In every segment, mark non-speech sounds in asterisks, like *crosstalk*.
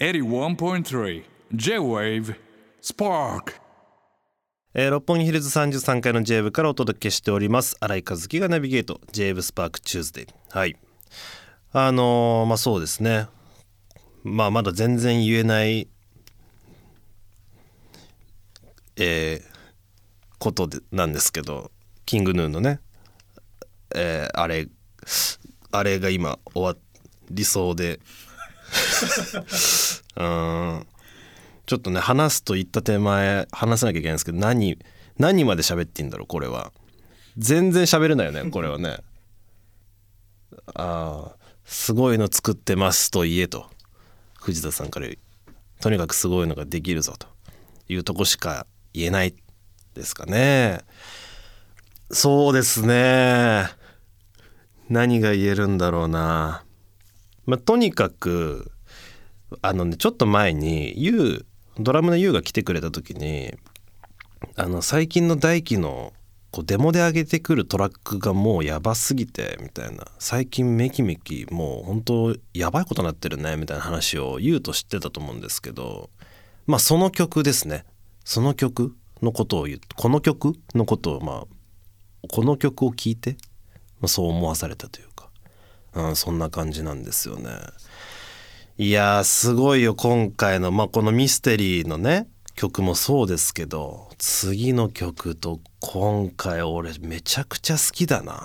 81.3 J-Wave Spark. えー六本木ヒルズ33階の J 部からお届けしております。新井和樹がナビゲート J 部スパークチューズデーはい。あのーまあそうですね。まあまだ全然言えないえーことでなんですけど King Gnu のねえーあれあれが今終わりそうで *laughs* うん。ちょっとね話すと言った手前話さなきゃいけないんですけど何何まで喋っていいんだろうこれは。全然喋れないよねこれはね。ああすごいの作ってますと言えと。藤田さんからとにかくすごいのができるぞというとこしか言えないですかね。そうですね。何が言えるんだろうな。まあとにかくあのねちょっと前に YOU ドラムの YOU が来てくれた時にあの最近の大輝のこうデモで上げてくるトラックがもうやばすぎてみたいな。最近メキメキもう本当やばいことになってるねみたいな話を YOU と知ってたと思うんですけどまあその曲ですね。その曲のことを言う。この曲のことをまあこの曲を聴いて、まあ、そう思わされたというか、うん、そんな感じなんですよね。いやすごいよ今回の、まあ、このミステリーのね曲もそうですけど次の曲と今回俺めちゃくちゃ好きだな。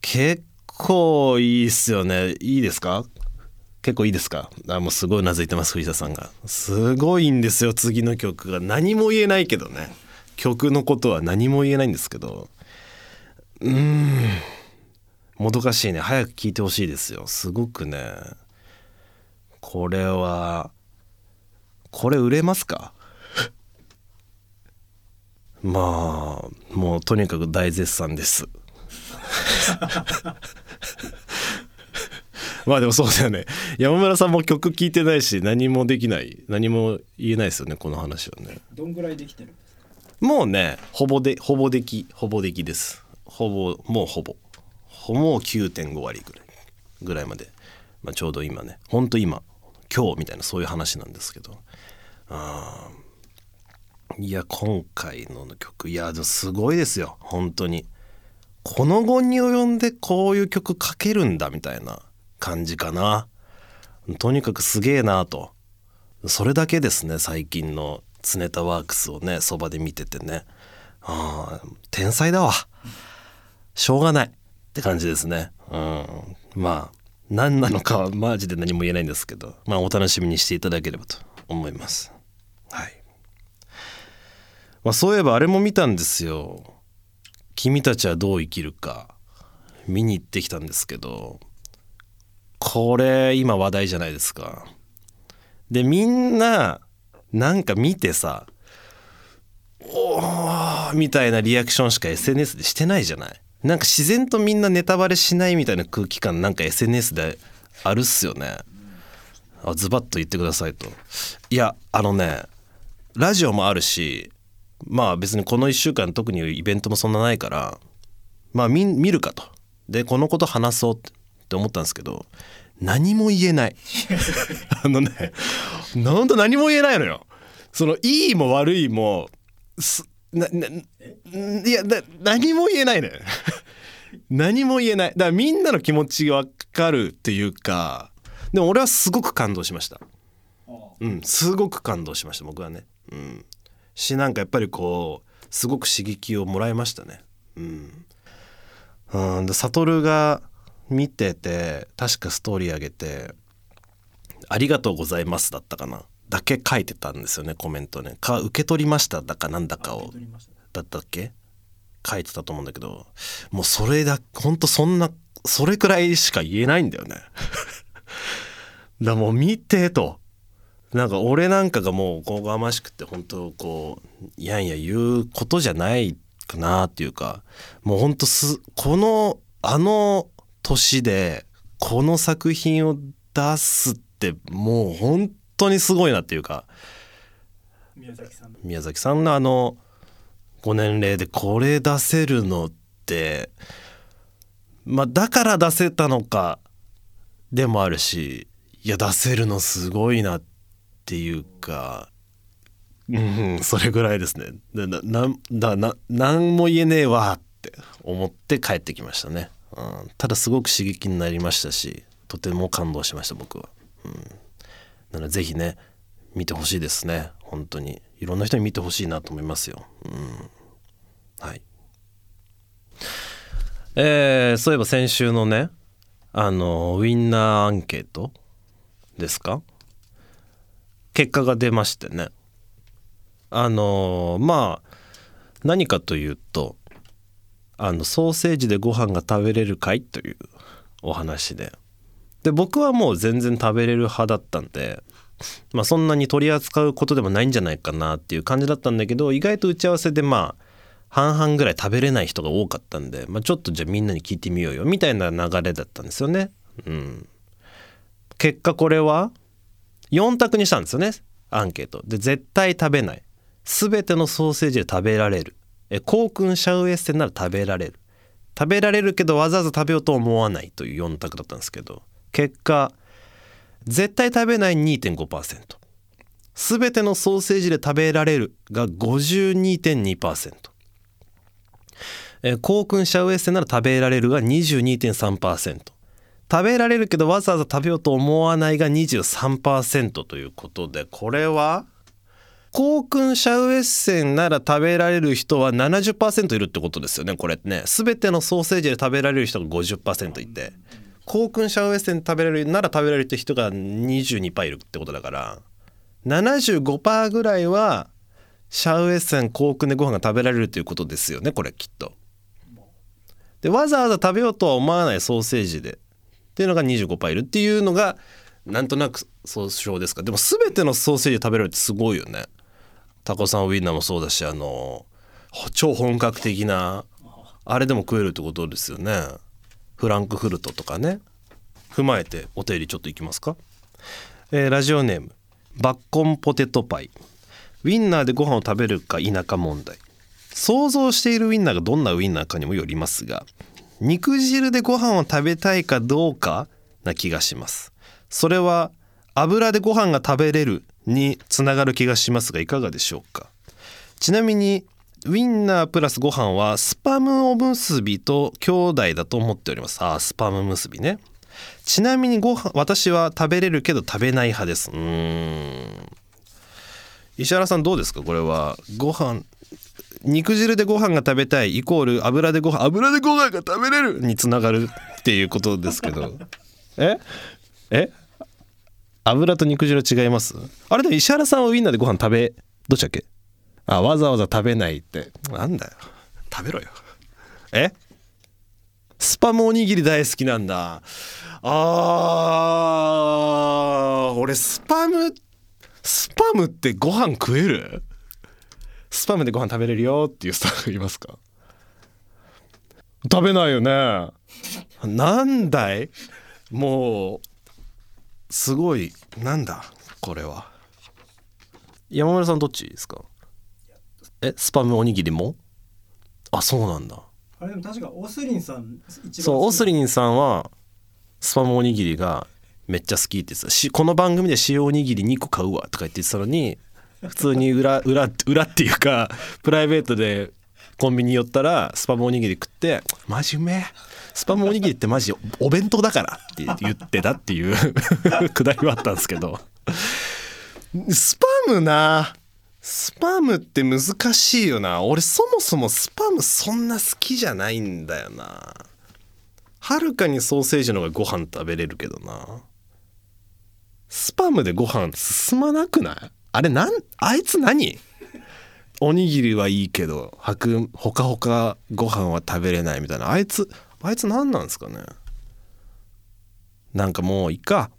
結構いいっすよね。いいですか？結構いいですか？あもうすごいなずいてます藤田さんが。すごいんですよ次の曲が。何も言えないけどね。曲のことは何も言えないんですけど。うーん。もどかしいね。早く聞いてほしいですよ。すごくね。これはこれ売れますか？*laughs* まあもうとにかく大絶賛です。*laughs* まあでもそうだよね。山村さんも曲聴いてないし何もできない。何も言えないですよねこの話はね。どんぐらいできてるんですか？もうねほぼでほぼできほぼできです。ほぼもうほぼもう9.5割ぐらいぐらいまで、まあ、ちょうど今ねほんと今今日みたいなそういう話なんですけど。あー。いや今回の曲いやでもすごいですよ。本当に。この後に及んでこういう曲書けるんだみたいな感じかな。とにかくすげえなと。それだけですね最近の常田ワークスをねそばで見ててね。あー天才だわ。しょうがない。って感じですね。うん。まあ何なのかはマジで何も言えないんですけどまあお楽しみにしていただければと思います。はい。まあそういえばあれも見たんですよ。君たちはどう生きるか見に行ってきたんですけどこれ今話題じゃないですか。でみんななんか見てさおーみたいなリアクションしか SNS でしてないじゃない。なんか自然とみんなネタバレしないみたいな空気感なんか SNS であるっすよね。あズバッと言ってくださいと。いやあのねラジオもあるしまあ別にこの1週間特にイベントもそんなないからまあ見見るかと。でこのこと話そうって思ったんですけど何も言えない。*laughs* あのねなんと何も言えないのよ。そのいいも悪いもすなないやな何も言えないね *laughs* 何も言えない。だからみんなの気持ちが分かるっていうかでも俺はすごく感動しました。うんすごく感動しました僕はね。うん。しなんかやっぱりこうすごく刺激をもらいましたね。うん。うんで悟が見てて確かストーリー上げて「ありがとうございます」だったかなだけ書いてたんですよねコメントね。か受け取りましただかなんだかを。だったっけ書いてたと思うんだけどもうそれだほんとそんなそれくらいしか言えないんだよね。*laughs* だもう見てと。なんか俺なんかがもうこうがましくて本当こういやいや言うことじゃないかなっていうかもうほんとすこのあの年でこの作品を出すってもう本当にすごいなっていうか宮崎さんの。宮崎さんのあのご年齢でこれ出せるのってまあだから出せたのかでもあるしいや出せるのすごいなっていうかうんそれぐらいですね。でななな何も言えねえわって思って帰ってきましたね、うん、ただすごく刺激になりましたしとても感動しました僕は、うん、なのでぜひね見てほしいですね。本当に。いろんな人に見てほしいなと思いますよ、うん、はい。えー、そういえば先週のねあのウィンナーアンケートですか？結果が出ましてね。あのまあ何かというとあのソーセージでご飯が食べれるかい？というお話で。で僕はもう全然食べれる派だったんでまあそんなに取り扱うことでもないんじゃないかなっていう感じだったんだけど意外と打ち合わせでまあ半々ぐらい食べれない人が多かったんで、まあ、ちょっとじゃあみんなに聞いてみようよみたいな流れだったんですよね。うん、結果これは4択にしたんですよねアンケート。で絶対食べない。全てのソーセージで食べられる。えコークンシャウエッセンなら食べられる。食べられるけどわざわざ食べようと思わないという4択だったんですけど。結果絶対食べない2.5%全てのソーセージで食べられるが52.2%コークンシャウエッセンなら食べられるが22.3%食べられるけどわざわざ食べようと思わないが23%ということでこれはコークンシャウエッセンなら食べられる人は70%いるってことですよねこれね。全てのソーセージで食べられる人が50%いて。コークンシャウエッセン食べられるなら食べられるって人が22%いるってことだから75%ぐらいはシャウエッセンコークンでご飯が食べられるということですよねこれきっと。でわざわざ食べようとは思わないソーセージでっていうのが25%いるっていうのがなんとなく総称ですか。でも全てのソーセージ食べられるってすごいよね。タコさんウインナーもそうだしあの超本格的なあれでも食えるってことですよね。フランクフルトとかね。踏まえてお手入れちょっといきますか、えーラジオネームバッコンポテトパイ。ウィンナーでご飯を食べるか否か問題。想像しているウインナーがどんなウインナーかにもよりますが肉汁でご飯を食べたいかどうかな気がします。それは油でご飯が食べれるにつながる気がしますがいかがでしょうか。ちなみにウィンナープラスご飯はスパムおむすびと兄弟だと思っております。あースパム結びね。ちなみにご飯私は食べれるけど食べない派です。うーん。石原さんどうですか？これはご飯肉汁でご飯が食べたいイコール油でご飯油でご飯が食べれるにつながるっていうことですけど。*laughs* え？え？油と肉汁違います？あれでも石原さんはウインナーでご飯食べどっちだっけ？あわざわざ食べないって。なんだよ。食べろよ。え？スパムおにぎり大好きなんだ。あー。俺スパムスパムってご飯食える？スパムでご飯食べれるよっていうスタッフいますか？食べないよね。なんだい？もうすごいなんだこれは。山村さんどっちですか？えスパムおにぎりも？あそうなんだ。あれでも確かオスリンさんそうオスリンンさんはスパムおにぎりがめっちゃ好きって言ってた。しこの番組で塩おにぎり2個買うわとか言ってたのに普通に裏裏裏っていうかプライベートでコンビニ寄ったらスパムおにぎり食って「マジうめえ。スパムおにぎりってマジお弁当だから」って言ってたっていう *laughs* くだりはあったんですけど。スパムなスパムって難しいよな。俺そもそもスパムそんな好きじゃないんだよな。はるかにソーセージの方がご飯食べれるけどな。スパムでご飯進まなくない？あれなん？あいつ何？おにぎりはいいけどはくほかほかご飯は食べれないみたいな。あいつあいつ何なんですかね？なんかもういいか。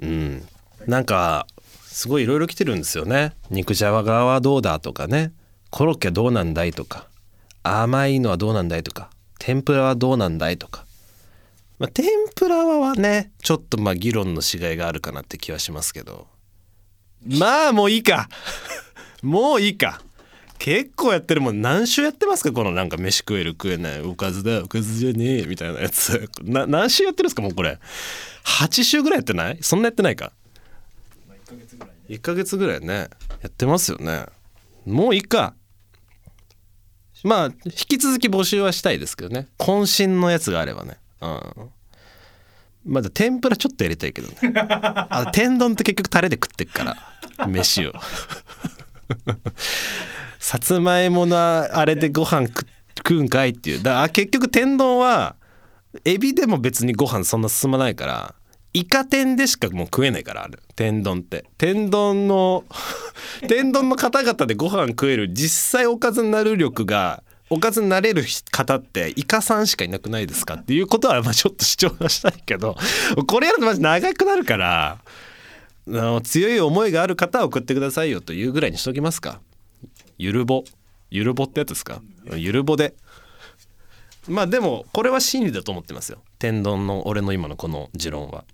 うん。なんかすごいいろいろ来てるんですよね。肉じゃがはどうだとかね。コロッケどうなんだいとか。甘いのはどうなんだいとか。天ぷらはどうなんだいとか、まあ、天ぷらはねちょっとまあ議論のしがいがあるかなって気はしますけど。まあもういいか。*laughs* もういいか。結構やってるもん。何週やってますか？このなんか飯食える食えないおかずだおかずじゃねえ。みたいなやつ。何週やってるんですか？もうこれ。8週ぐらいやってない？そんなやってないか。1ヶ月ぐらいねやってますよね。もういいか。まあ引き続き募集はしたいですけどね。渾身のやつがあればね。うん。まだ天ぷらちょっとやりたいけどね。*laughs* あ天丼って結局タレで食ってっから飯を。*laughs* さつまいものあれでご飯食食うんかいっていう。だから結局天丼はエビでも別にご飯そんな進まないからイカ天でしかもう食えないからある天丼って。天丼の *laughs* 天丼の方々でご飯食える実際おかずになる力がおかずになれる方ってイカさんしかいなくないですか？っていうことはまあちょっと主張はしたいけどこれやるとマジ長くなるからあの強い思いがある方は送ってくださいよというぐらいにしときますか？ゆるぼ。ゆるぼってやつですか？ゆるぼで。まあでもこれは真理だと思ってますよ。天丼の俺の今のこの持論は。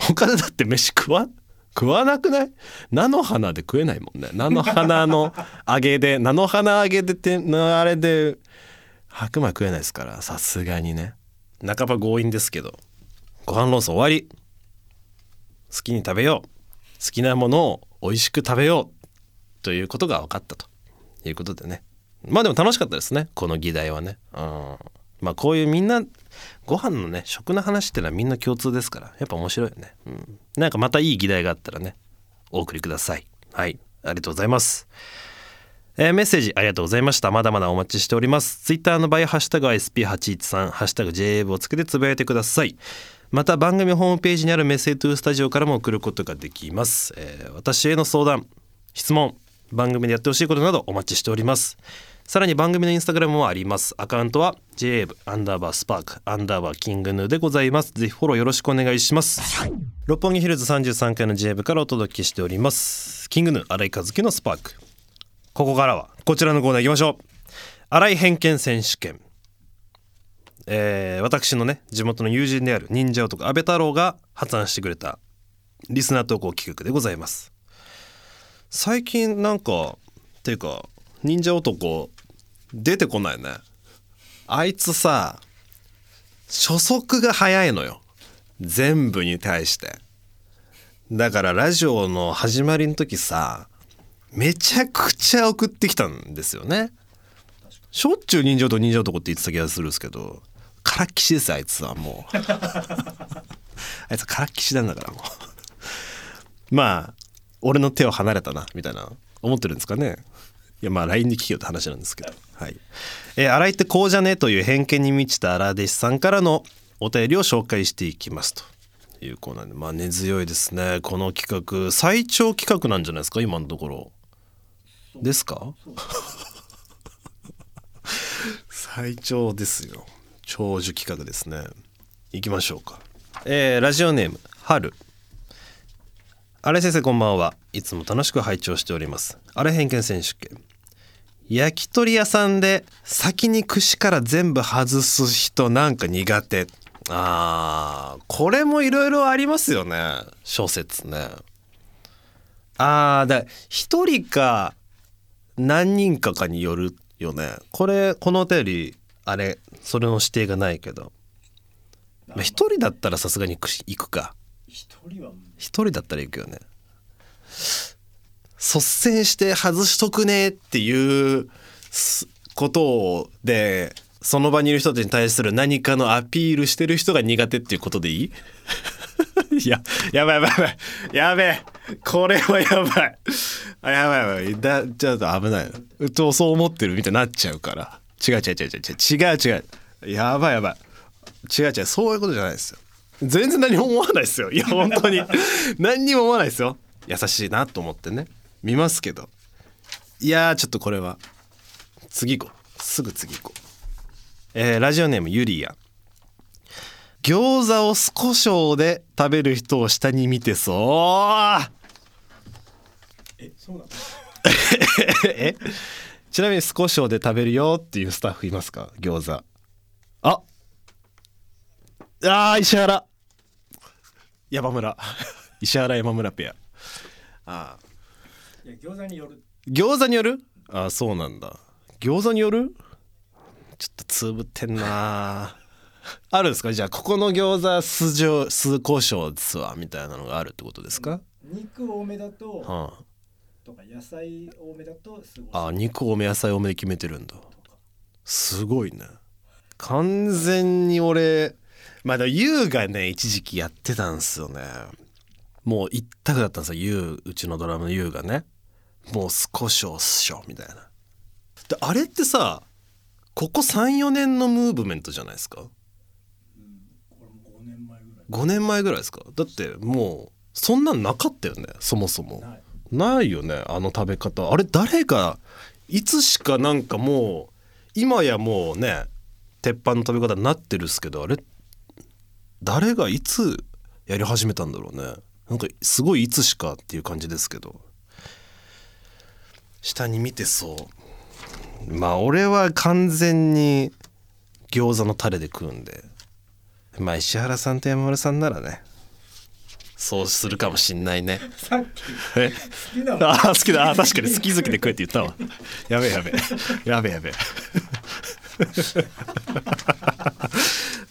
他でだって飯食わ食わなくない？菜の花で食えないもんね。菜の花の揚げで菜の花揚げでてあれで白米食えないですからさすがにね。半ば強引ですけど。ご飯論争終わり。好きに食べよう。好きなものを美味しく食べよう。ということが分かったということでね。まあでも楽しかったですね。この議題はね。うん。まあこういうみんなご飯のね食の話ってのはみんな共通ですからやっぱ面白いよね、うん、なんかまたいい議題があったらねお送りください。はい。ありがとうございます。えーメッセージありがとうございました。まだまだお待ちしております。ツイッターの場合ハッシュタグ SP813 ハッシュタグ JA をつけてつぶやいてください。また番組ホームページにあるメッセージトゥースタジオからも送ることができます、えー私への相談質問番組でやってほしいことなどお待ちしております。さらに番組のインスタグラムもあります。アカウントは JAB アンダーバースパークアンダーバーキングヌーでございます。ぜひフォローよろしくお願いします。六本木ヒルズ33階の JAB からお届けしております。キングヌー新井和樹のスパークここからはこちらのコーナー行きましょう。新井偏見選手権。えー私のね地元の友人である忍者男安倍太郎が発案してくれたリスナー投稿企画でございます。最近なんかっていうか忍者男出てこないね。あいつさ初速が早いのよ。全部に対して。だからラジオの始まりの時さめちゃくちゃ送ってきたんですよね。しょっちゅう忍者男忍者男って言ってた気がするんですけどからっきしですあいつはもう。あいつからっきしなんだからもう。まあ俺の手を離れたなみたいな思ってるんですかね。やまあ LINE に聞けよって話なんですけど。はい。えー、新井ってこうじゃねという偏見に満ちた荒弟子さんからのお便りを紹介していきますというコーナーで。まあ根強いですね。この企画最長企画なんじゃないですか今のところ。ですか？最長ですよ。長寿企画ですね。行きましょうか。えーラジオネーム春。あれ先生こんばんは。いつも楽しく拝聴しております。あれ偏見選手権焼き鳥屋さんで先に串から全部外す人なんか苦手。あーこれもいろいろありますよね。諸説ね。あーだ一人か何人かかによるよね。これこのお便りあれそれの指定がないけど。まあ一人だったらさすがに串行くか。一人だったら行くよね率先して外しとくねっていうことでその場にいる人たちに対する何かのアピールしてる人が苦手っていうことでいい？*laughs* いややばいやばいやばい。やべえ。これはやばい。あやばいやばい。だちょっと危ない。うとそう思ってるみたいになっちゃうから。違う違う違う違う。違う違う。やばいやばい。違う違う。そういうことじゃないですよ。全然何も思わないですよ。いや本当に。何にも思わないですよ。優しいなと思ってね。見ますけど。いやーちょっとこれは。次行こう。すぐ次行こう。えーラジオネームゆりや餃子を酢胡椒で食べる人を下に見てそう。えそうなの？*laughs* え？ちなみに酢胡椒で食べるよっていうスタッフいますか？餃子。あ！あー石原。山村。石原山村ペア。あいや餃子による。ー餃子による？あそうなんだ。餃子による？ちょっとつぶってんな。*laughs* あるんですか？じゃあここの餃子酢塩酢胡椒ですわみたいなのがあるってことですか、肉多めだとはとか野菜多めだとすごい。あ、あ肉多め野菜多めで決めてるんだ。すごいね。完全に俺まあでも優がね一時期やってたんですよねもう一択だったんですよ。優うちのドラムの優がね。もう少しおっしょみたいな。であれってさここ34年のムーブメントじゃないですか？これも5年前ぐらい。5年前ぐらいですか？だってもうそんなんなかったよねそもそも。ない。ないよねあの食べ方。あれ誰がいつしかなんかもう今やもうね鉄板の食べ方になってるっすけどあれ誰がいつやり始めたんだろうねなんかすごいいつしかっていう感じですけど。下に見てそう。まあ俺は完全に餃子のタレで食うんで。まあ石原さんと山村さんならね。そうするかもしんないね。*laughs* さっき。え？好きなもんあー好きだ。あー確かに。好き好きで食えって言ったわ。やべえやべえ。やべえやべえ。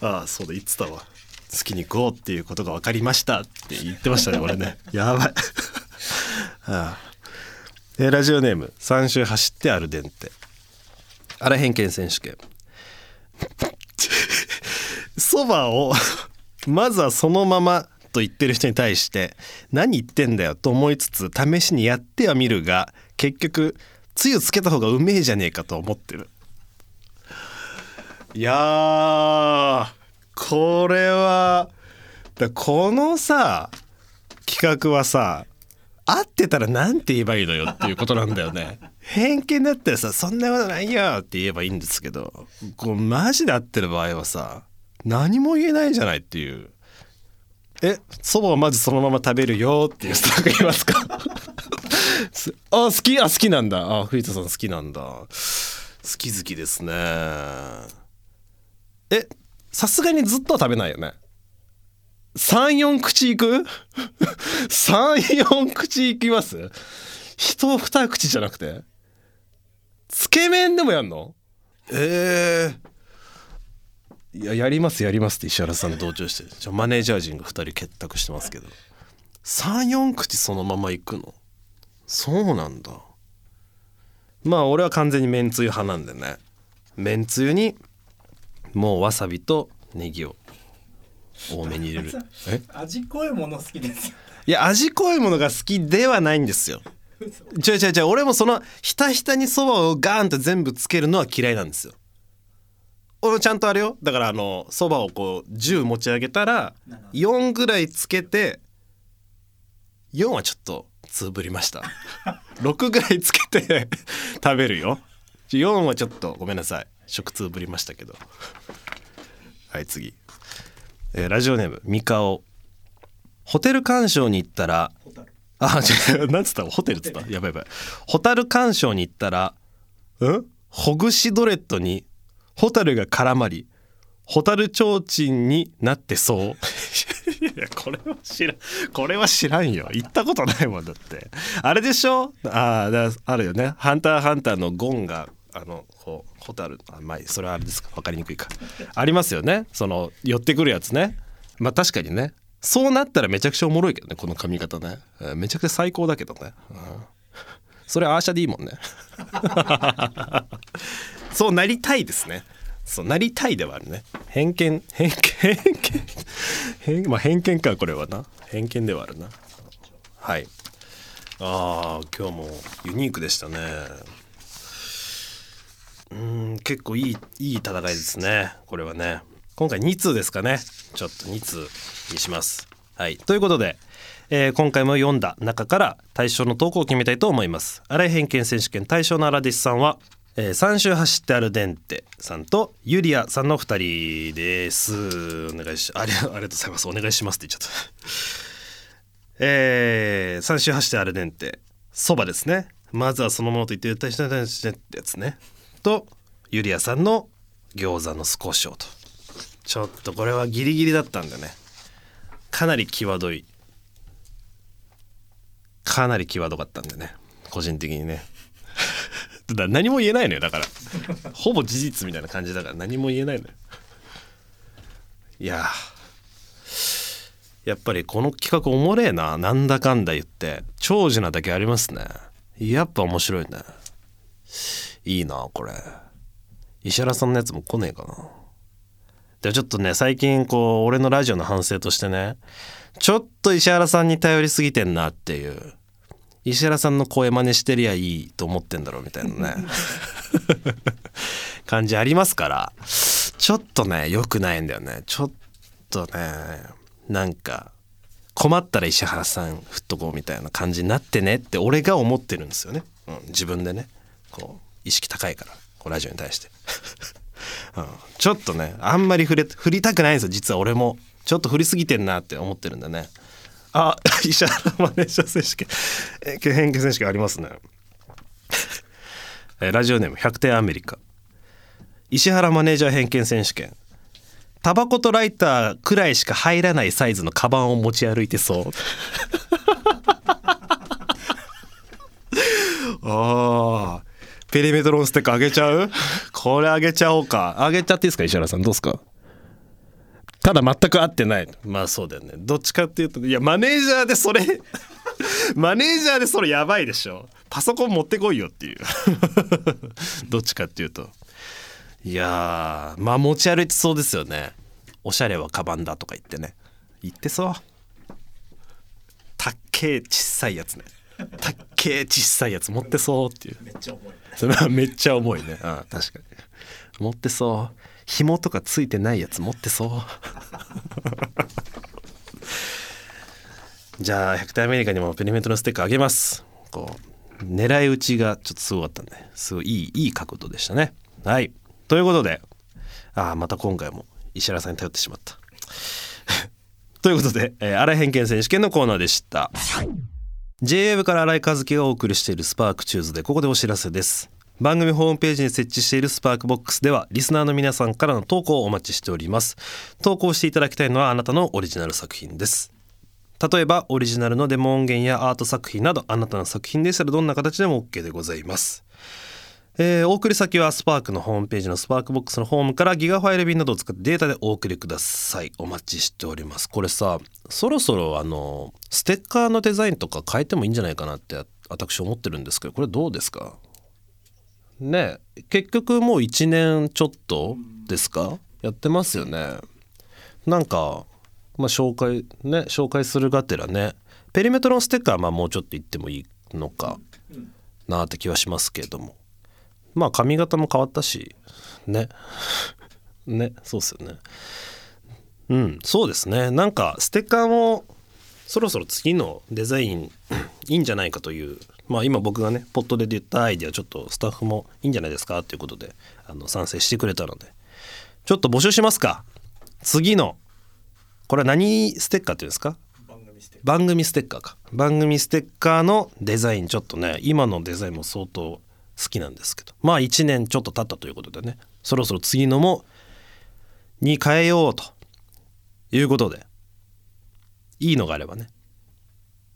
*laughs* ああそうだ。言ってたわ好きに食おうっていうことが分かりましたって言ってましたね俺ね。*laughs* やばい。*laughs* ああ。えーラジオネーム3周走ってアルデンテ。あら偏見選手権。そばをまずはそのままと言ってる人に対して何言ってんだよと思いつつ試しにやってはみるが結局つゆつけた方がうめえじゃねえかと思ってる。いやーこれはだこのさ企画はさ合ってたらなんて言えばいいのよっていうことなんだよね。*laughs* 偏見だったらさ「そんなことないよ」って言えばいいんですけどこうマジで合ってる場合はさ何も言えないじゃないっていう。えそばをまずそのまま食べるよっていうスタッフがいますか？す *laughs* あ好きあ好きなんだ。あ藤田さん好きなんだ。好き好きですね。えさすがにずっとは食べないよね。34口いく？*laughs* 34口いきます？一二口じゃなくて？つけ麺でもやんの？ええ。いややりますやりますって石原さん同調して。じゃあマネージャー陣が2人結託してますけど。34口そのままいくの？そうなんだ。まあ俺は完全にめんつゆ派なんでね。めんつゆにもうわさびとネギを多めに入れる。*laughs* え味濃いもの好きですよ。いや味濃いものが好きではないんですよ。違う違う違う俺もそのひたひたにそばをガーンって全部つけるのは嫌いなんですよ。俺もちゃんとあれよ。だからあのそばをこう10持ち上げたら4ぐらいつけて4はちょっとつぶりました。*laughs* 6ぐらいつけて食べるよ。4はちょっとごめんなさい食通ぶりましたけど *laughs* はい次、えーラジオネームミカオホテル鑑賞に行ったらあ、違う、なんつったホテルっつった？やばいやばい。ホタル鑑賞に行ったら、ん？ほぐしドレッドにホタルが絡まり、ホタル提灯になってそう。*laughs* いや、これは知らん。これは知らんよ。行ったことないもんだって。あれでしょ？ああ、だあるよね。ハンターハンターのゴンが、あの、こう、ホタル、あ、まあ、それはあれですか。わかりにくいか。ありますよね。その、寄ってくるやつね。まあ、確かにね。そうなったらめちゃくちゃおもろいけどねこの髪型ねえーめちゃくちゃ最高だけどね、うんそれアーシャでいいもんね *laughs* そうなりたいですねそうなりたいではあるね偏見偏見偏見偏,、まあ、偏見かこれはな偏見ではあるなはいあー今日もユニークでしたね結構いいいい戦いですね。これはね。今回2通ですかね。ちょっと2通にします。はい。ということで、えー今回も読んだ中から対象の投稿を決めたいと思います。荒井偏見選手権対象の荒弟子さんは、えー、3周走ってアルデンテさんとユリアさんの2人です。お願いしありありがとうございます。お願いしますって言っちゃった。*laughs* えー、3周走ってアルデンテ。そばですね。まずはそのものと言って対象の対象ってやつね。とユリアさんの餃子の少しをとちょっとこれはギリギリだったんだね。かなり際どい。かなり際どかったんでね。個人的にね。*laughs* だ何も言えないのよ。だから。ほぼ事実みたいな感じだから。何も言えないのよ。いややっぱりこの企画おもれえな。なんだかんだ言って。長寿なだけありますね。やっぱ面白いね。いいなこれ。石原さんのやつも来ねえかな。でちょっとね最近こう俺のラジオの反省としてねちょっと石原さんに頼りすぎてんなっていう石原さんの声真似してりゃいいと思ってんだろうみたいなね *laughs* 感じありますからちょっとね良くないんだよね。ちょっとねなんか困ったら石原さん振っとこうみたいな感じになってねって俺が思ってるんですよね、うん、自分でね。こう意識高いからラジオに対して、*laughs* うん、ちょっとねあんまり振れ振りたくないんですよ実は俺も。ちょっと振りすぎてんなって思ってるんだね。あ *laughs* 石原マネージャー選手権。え偏見選手権ありますね。ラジオネーム100点アメリカ。石原マネージャー偏見選手権。タバコとライターくらいしか入らないサイズのカバンを持ち歩いてそうああペリメトロンステッカーあげちゃう？これあげちゃおうか。あげちゃっていいですか石原さん。どうですか？ただ全く合ってない。まあそうだよね。どっちかっていうといやマネージャーでそれ *laughs* マネージャーでそれやばいでしょ。パソコン持ってこいよっていう。*laughs* どっちかっていうと。いやーまあ持ち歩いてそうですよね。おしゃれはカバンだとか言ってね。言ってそう。たっけえちっさいやつね。たっけえちっさいやつ持ってそうっていう。めっちゃ重いそれはめっちゃ重いね。あ確かに。持ってそう。紐とかついてないやつ持ってそう。*laughs* じゃあ100点アメリカにもペリメントのステッカーあげます。こう狙い撃ちがちょっとすごかったんで。すごいいいいい角度でしたね。はい。ということでああまた今回も石原さんに頼ってしまった。*laughs* ということで、えー、新井偏見選手権のコーナーでした。 J-WAVE から新井和樹がお送りしている Spark Tuesday ここでお知らせです。番組ホームページに設置している Spark Box ではリスナーの皆さんからの投稿をお待ちしております。投稿していただきたいのはあなたのオリジナル作品です。例えばオリジナルのデモ音源やアート作品などあなたの作品でしたらどんな形でも OK でございます。えー、お送り先はスパークのホームページのスパークボックスのホームからギガファイル便などを使ってデータでお送りください。お待ちしております。これさそろそろあのステッカーのデザインとか変えてもいいんじゃないかなって私思ってるんですけどこれどうですか？ね結局もう1年ちょっとですか？やってますよね。なんかまあ紹介ね紹介するがてらね。ペリメトロンステッカーはまあもうちょっと言ってもいいのかなって気はしますけれども。まあ髪型も変わったしね。ねそうっすよね。うんそうですね。なんかステッカーもそろそろ次のデザイン *clears throat* いいんじゃないかという。まあ今僕がねポットで言ったアイデアちょっとスタッフもいいんじゃないですか？ということであの賛成してくれたので。ちょっと募集しますか。次のこれは何ステッカーっていうんですか？番組ステッカーか。番組ステッカーのデザインちょっとね今のデザインも相当好きなんですけど。まあ1年ちょっと経ったということでね。そろそろ次のもに変えようということで。いいのがあればね。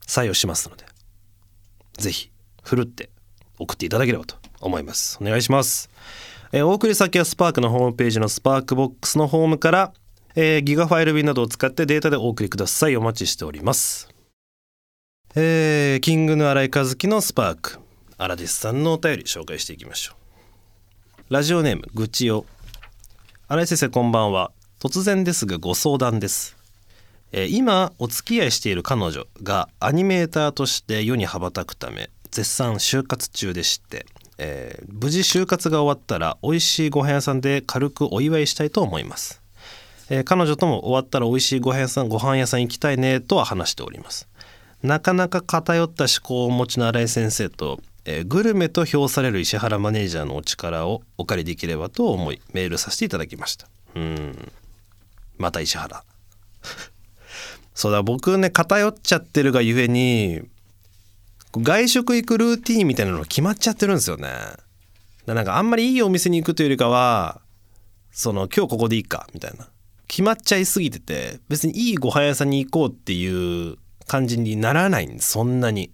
採用しますので。ぜひふるって送っていただければと思います。お願いします、えお送り先はスパークのホームページのスパークボックスのホームから、えーギガファイル便などを使ってデータでお送りください。お待ちしております。えーキングの新井和樹のスパーク。アラデスさんのお便り紹介していきましょう。ラジオネーム愚痴よ新井先生こんばんは。突然ですがご相談です。えー今お付き合いしている彼女がアニメーターとして世に羽ばたくため絶賛就活中でして、えー無事就活が終わったら美味しいご飯屋さんで軽くお祝いしたいと思います、えー彼女とも終わったら美味しいご飯屋さんご飯屋さん行きたいねとは話しております。なかなか偏った思考をお持ちの新井先生と、えーグルメと評される石原マネージャーのお力をお借りできればと思いメールさせていただきました。うん。また石原。*laughs* そうだ僕ね偏っちゃってるがゆえに外食行くルーティーンみたいなの決まっちゃってるんですよね。だかなんかあんまりいいお店に行くというよりかはその今日ここでいいかみたいな。決まっちゃいすぎてて別にいいご飯屋さんに行こうっていう感じにならないんですそんなに。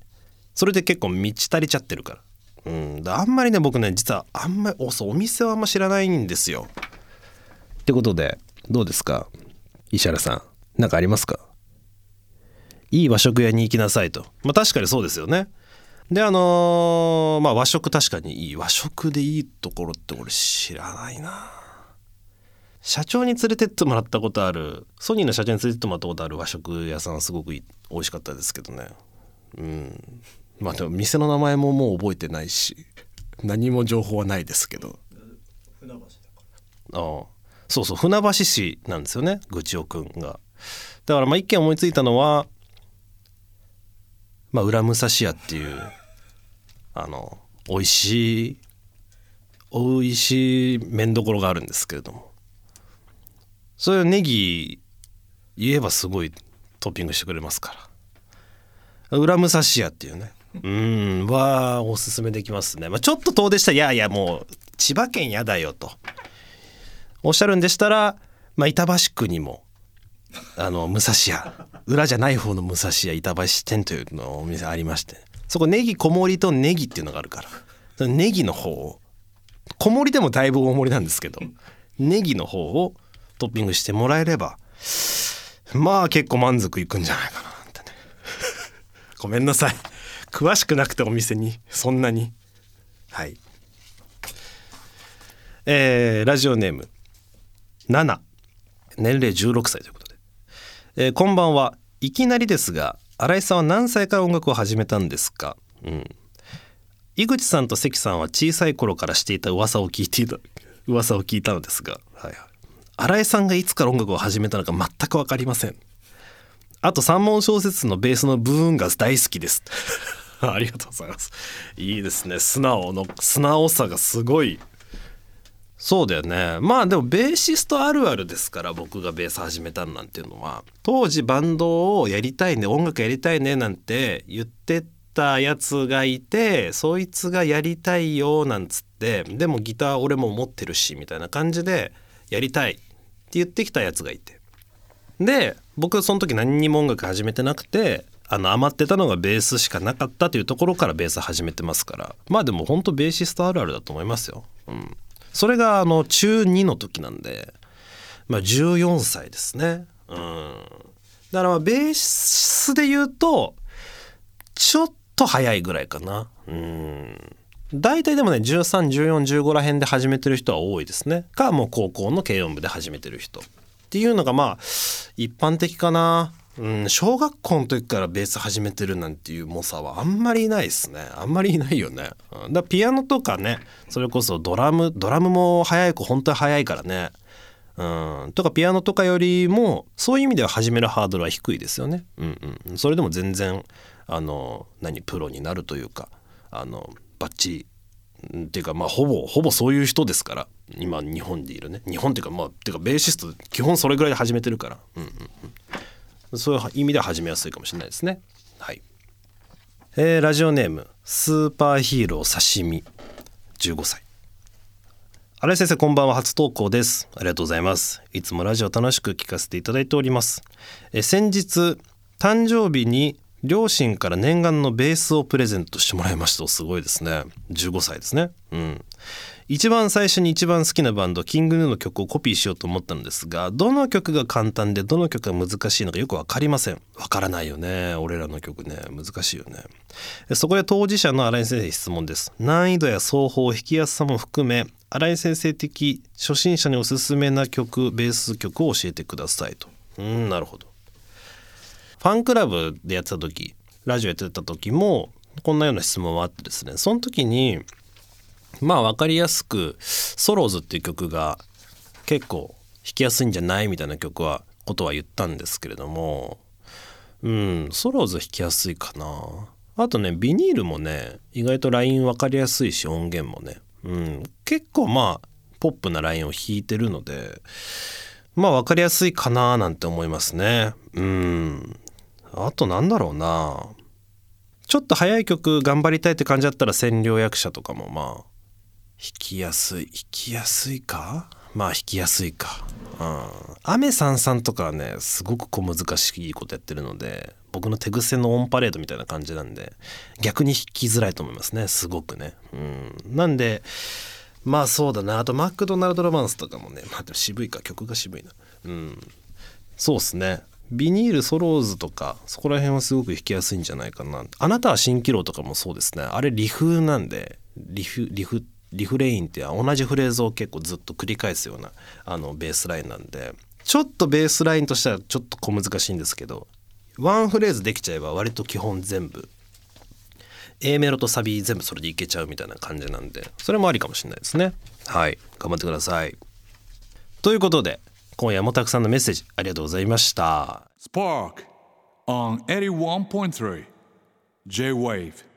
それで結構満ち足りちゃってるから。うん、だあんまりね僕ね実はあんまりおお店はあんま知らないんですよ。ってことでどうですか？石原さん。何かありますか？いい和食屋に行きなさいと。まあ確かにそうですよね。であのーまあ和食確かにいい。和食でいいところって俺知らないな。社長に連れてってもらったことある。ソニーの社長に連れてってもらったことある和食屋さんはすごくいい美味しかったですけどね。うん。まあでも店の名前ももう覚えてないし何も情報はないですけど。船橋ああ。そうそう船橋市なんですよね愚痴おくんが。だからまあ一見思いついたのはまあ裏武蔵屋っていうあの美味しい美味しい麺どころがあるんですけれども。それをネギ言えばすごいトッピングしてくれますから。裏武蔵屋っていうねうんはおすすめできますね、まあ、ちょっと遠出したらいやいやもう千葉県やだよと。おっしゃるんでしたら、まあ、板橋区にもあの武蔵屋裏じゃない方の武蔵屋板橋店というのお店ありましてそこネギ小盛りとネギっていうのがあるからそのネギの方を小盛りでもだいぶ大盛りなんですけどネギの方をトッピングしてもらえればまあ結構満足いくんじゃないかなってね。ごめんなさい。詳しくなくてお店に。そんなに。はい。えーラジオネーム。7年齢16歳ということで、えーこんばんは。いきなりですが新井さんは何歳から音楽を始めたんですか？うん。井口さんと関さんは小さい頃からしていた噂を聞いていた噂を聞いたのですが、はいはい、新井さんがいつから音楽を始めたのか全く分かりません。あと三文小説のベースの部分が大好きです。*laughs* ありがとうございます。いいですね。素直の素直さがすごい。そうだよね。まあでもベーシストあるあるですから僕がベース始めたなんていうのは。当時バンドをやりたいね音楽やりたいねなんて言ってたやつがいてそいつがやりたいよなんつってでもギター俺も持ってるしみたいな感じでやりたいって言ってきたやつがいて。で僕はその時何にも音楽始めてなくてあの余ってたのがベースしかなかったというところからベース始めてますから。まあでも本当ベーシストあるあるだと思いますよ。うん、それがあの中2の時なんで、まあ、14歳ですね。うん、だからベースで言うとちょっと早いぐらいかな。うん。大体でもね131415ら辺で始めてる人は多いですね。かもう高校の軽音部で始めてる人。っていうのがまあ一般的かな、うん、小学校の時からベース始めてるなんていう猛者はあんまりいないですね。あんまりいないよね、うん、だピアノとかねそれこそドラムドラムも早い子本当に早いからね。うん、とかピアノとかよりもそういう意味では始めるハードルは低いですよね。うんうん、それでも全然あの何プロになるというかあのバッチリ。っていうかまあほぼほぼそういう人ですから。今日本でいるね。日本っていうかまあっていうかベーシスト基本それぐらいで始めてるから、うんうんうん、そういう意味では始めやすいかもしれないですね。はい。えーラジオネームスーパーヒーロー刺身。15歳。新井先生こんばんは。初投稿です。ありがとうございます。いつもラジオ楽しく聞かせていただいております。え先日誕生日に両親から念願のベースをプレゼントしてもらいました。すごいですね。15歳ですね。うん。一番最初に一番好きなバンドキングヌーの曲をコピーしようと思ったのですがどの曲が簡単でどの曲が難しいのかよく分かりません。分からないよね。俺らの曲ね。難しいよね。そこで当事者の新井先生に質問です。難易度や奏法弾きやすさも含め新井先生的初心者におすすめな曲ベース曲を教えてくださいと。うんなるほど。ファンクラブでやってた時ラジオやってた時もこんなような質問はあってですねその時にまあ分かりやすく「ソローズ」っていう曲が結構弾きやすいんじゃないみたいな曲はことは言ったんですけれどもうんソローズ弾きやすいかな。あとねビニールもね意外とライン分かりやすいし音源もね、うん、結構まあポップなラインを弾いてるのでまあ分かりやすいかななんて思いますね。うん。あとなんだろうな。ちょっと早い曲頑張りたいって感じだったら占領役者とかもまあ弾きやすい弾きやすいか？まあ弾きやすいか。うん。雨さんさんとかはねすごく小難しいことやってるので僕の手癖のオンパレードみたいな感じなんで逆に弾きづらいと思いますね。すごくね。うん。なんでまあそうだな。あとマクドナルド・ロマンスとかもねまあでも渋いか。曲が渋いな。うん。そうっすね。ビニールソローズとかそこら辺はすごく弾きやすいんじゃないかな。あなたは蜃気楼とかもそうですね。あれリフなんでリフリフリフレインって同じフレーズを結構ずっと繰り返すようなあのベースラインなんでちょっとベースラインとしてはちょっと小難しいんですけどワンフレーズできちゃえば割と基本全部 A メロとサビ全部それでいけちゃうみたいな感じなんでそれもありかもしれないですね。はい。頑張ってください。ということで今夜もたくさんのメッセージありがとうございました。Spark on 81.3 J Wave.